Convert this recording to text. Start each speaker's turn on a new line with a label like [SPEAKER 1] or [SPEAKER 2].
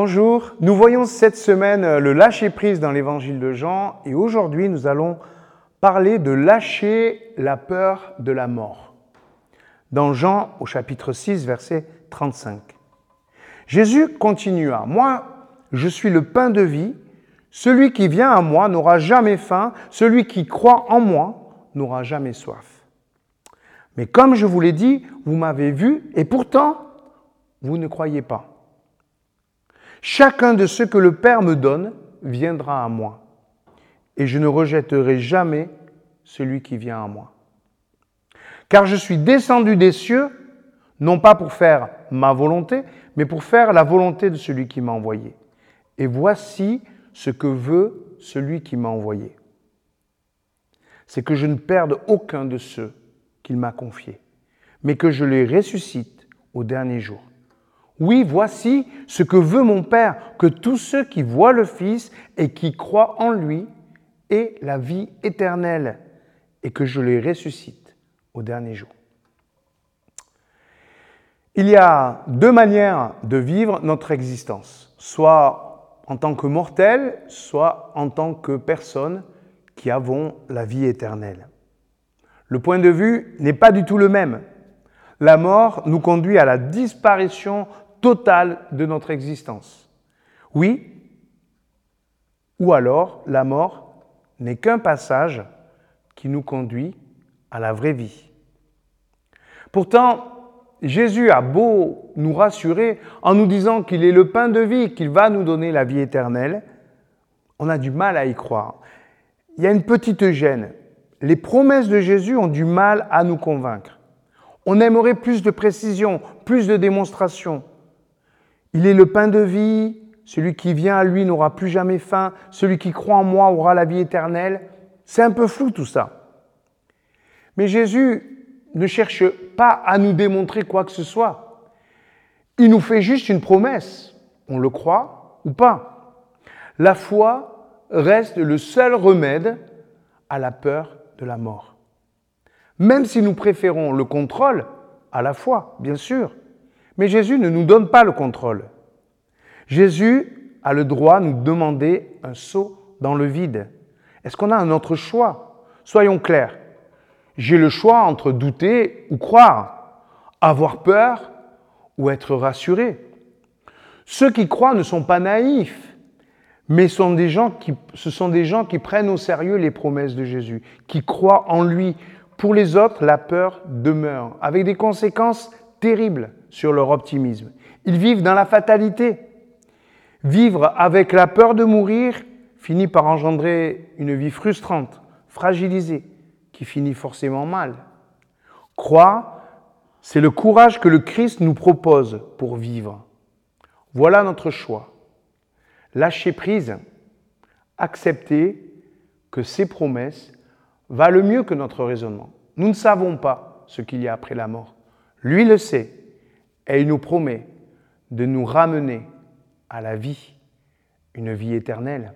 [SPEAKER 1] Bonjour, nous voyons cette semaine euh, le lâcher-prise dans l'évangile de Jean et aujourd'hui nous allons parler de lâcher la peur de la mort. Dans Jean au chapitre 6 verset 35. Jésus continua, Moi, je suis le pain de vie, celui qui vient à moi n'aura jamais faim, celui qui croit en moi n'aura jamais soif. Mais comme je vous l'ai dit, vous m'avez vu et pourtant, vous ne croyez pas. Chacun de ceux que le Père me donne viendra à moi, et je ne rejetterai jamais celui qui vient à moi. Car je suis descendu des cieux, non pas pour faire ma volonté, mais pour faire la volonté de celui qui m'a envoyé. Et voici ce que veut celui qui m'a envoyé. C'est que je ne perde aucun de ceux qu'il m'a confiés, mais que je les ressuscite au dernier jour. Oui, voici ce que veut mon Père, que tous ceux qui voient le Fils et qui croient en lui aient la vie éternelle, et que je les ressuscite au dernier jour. Il y a deux manières de vivre notre existence, soit en tant que mortel, soit en tant que personne qui avons la vie éternelle. Le point de vue n'est pas du tout le même. La mort nous conduit à la disparition totale de notre existence. Oui, ou alors la mort n'est qu'un passage qui nous conduit à la vraie vie. Pourtant, Jésus a beau nous rassurer en nous disant qu'il est le pain de vie, qu'il va nous donner la vie éternelle, on a du mal à y croire. Il y a une petite gêne. Les promesses de Jésus ont du mal à nous convaincre. On aimerait plus de précision, plus de démonstration. Il est le pain de vie, celui qui vient à lui n'aura plus jamais faim, celui qui croit en moi aura la vie éternelle. C'est un peu flou tout ça. Mais Jésus ne cherche pas à nous démontrer quoi que ce soit. Il nous fait juste une promesse. On le croit ou pas. La foi reste le seul remède à la peur de la mort. Même si nous préférons le contrôle à la foi, bien sûr. Mais Jésus ne nous donne pas le contrôle. Jésus a le droit de nous demander un saut dans le vide. Est-ce qu'on a un autre choix? Soyons clairs. J'ai le choix entre douter ou croire, avoir peur ou être rassuré. Ceux qui croient ne sont pas naïfs, mais ce sont des gens qui prennent au sérieux les promesses de Jésus, qui croient en lui. Pour les autres, la peur demeure, avec des conséquences terribles sur leur optimisme. Ils vivent dans la fatalité. Vivre avec la peur de mourir finit par engendrer une vie frustrante, fragilisée, qui finit forcément mal. Croire, c'est le courage que le Christ nous propose pour vivre. Voilà notre choix. Lâcher prise, accepter que ces promesses valent mieux que notre raisonnement. Nous ne savons pas ce qu'il y a après la mort. Lui le sait et il nous promet de nous ramener à la vie, une vie éternelle.